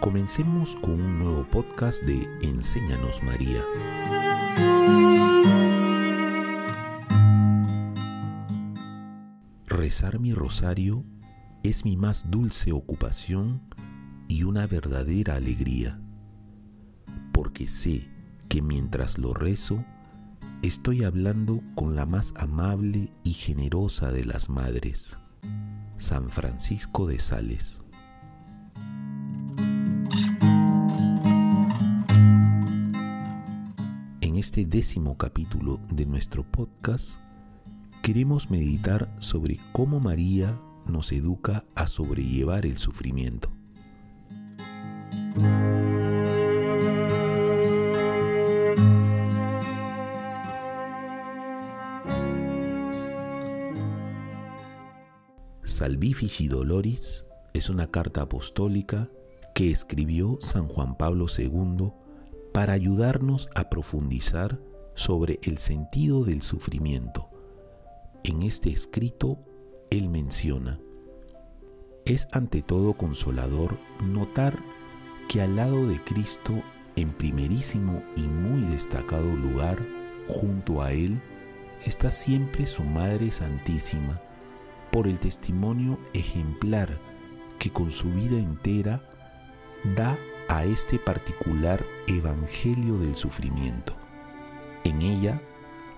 Comencemos con un nuevo podcast de Enséñanos María. Rezar mi rosario es mi más dulce ocupación y una verdadera alegría, porque sé que mientras lo rezo, estoy hablando con la más amable y generosa de las madres, San Francisco de Sales. Este décimo capítulo de nuestro podcast, queremos meditar sobre cómo María nos educa a sobrellevar el sufrimiento. Salvifici Doloris es una carta apostólica que escribió San Juan Pablo II para ayudarnos a profundizar sobre el sentido del sufrimiento. En este escrito, él menciona, es ante todo consolador notar que al lado de Cristo, en primerísimo y muy destacado lugar, junto a Él, está siempre su Madre Santísima, por el testimonio ejemplar que con su vida entera da a este particular Evangelio del sufrimiento. En ella,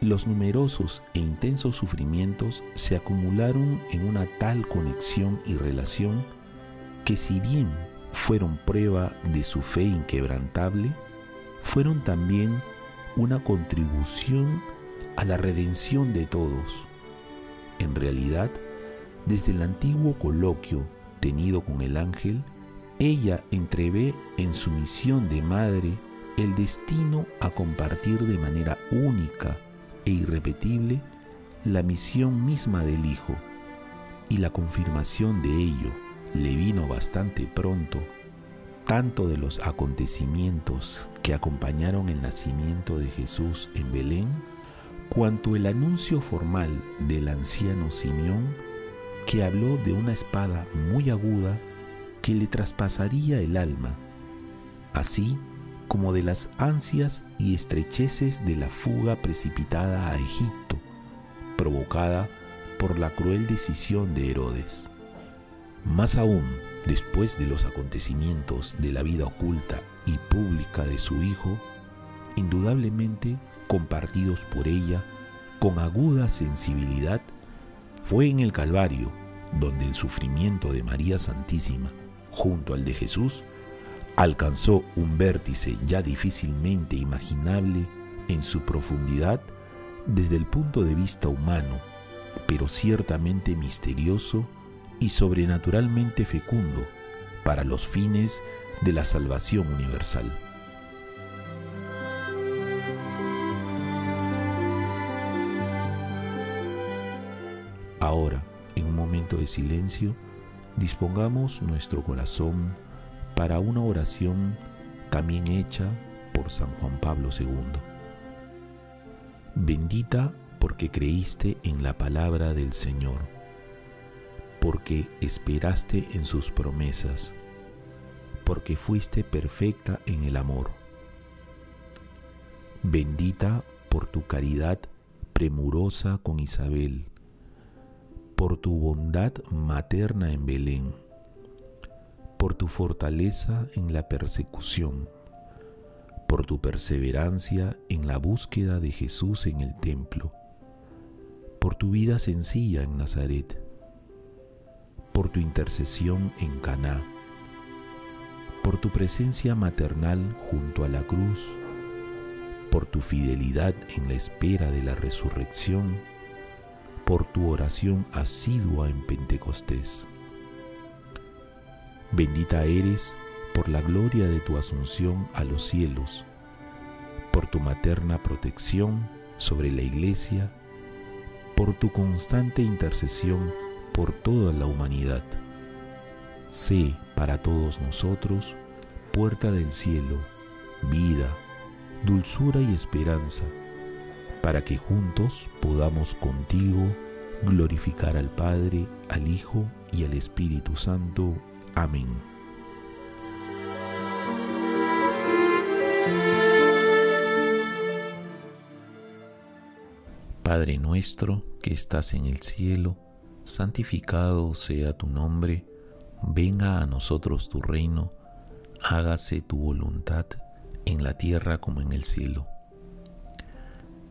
los numerosos e intensos sufrimientos se acumularon en una tal conexión y relación que si bien fueron prueba de su fe inquebrantable, fueron también una contribución a la redención de todos. En realidad, desde el antiguo coloquio tenido con el ángel, ella entrevé en su misión de madre el destino a compartir de manera única e irrepetible la misión misma del Hijo, y la confirmación de ello le vino bastante pronto, tanto de los acontecimientos que acompañaron el nacimiento de Jesús en Belén, cuanto el anuncio formal del anciano Simeón, que habló de una espada muy aguda que le traspasaría el alma, así como de las ansias y estrecheces de la fuga precipitada a Egipto, provocada por la cruel decisión de Herodes. Más aún, después de los acontecimientos de la vida oculta y pública de su Hijo, indudablemente compartidos por ella con aguda sensibilidad, fue en el Calvario donde el sufrimiento de María Santísima junto al de Jesús alcanzó un vértice ya difícilmente imaginable en su profundidad desde el punto de vista humano, pero ciertamente misterioso y sobrenaturalmente fecundo para los fines de la salvación universal. Ahora, en un momento de silencio, dispongamos nuestro corazón para una oración también hecha por San Juan Pablo II. Bendita porque creíste en la palabra del Señor, porque esperaste en sus promesas, porque fuiste perfecta en el amor. Bendita por tu caridad premurosa con Isabel, por tu bondad materna en Belén, por tu fortaleza en la persecución, por tu perseverancia en la búsqueda de Jesús en el templo, por tu vida sencilla en Nazaret, por tu intercesión en Caná, por tu presencia maternal junto a la cruz, por tu fidelidad en la espera de la resurrección, por tu oración asidua en Pentecostés. Bendita eres por la gloria de tu asunción a los cielos, por tu materna protección sobre la Iglesia, por tu constante intercesión por toda la humanidad. Sé para todos nosotros puerta del cielo, vida, dulzura y esperanza para que juntos podamos contigo glorificar al Padre, al Hijo y al Espíritu Santo. Amén. Padre nuestro que estás en el cielo, santificado sea tu nombre, venga a nosotros tu reino, hágase tu voluntad en la tierra como en el cielo.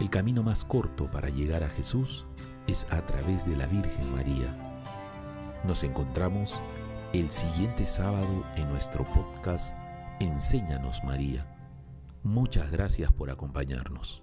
El camino más corto para llegar a Jesús es a través de la Virgen María. Nos encontramos el siguiente sábado en nuestro podcast Enséñanos María. Muchas gracias por acompañarnos.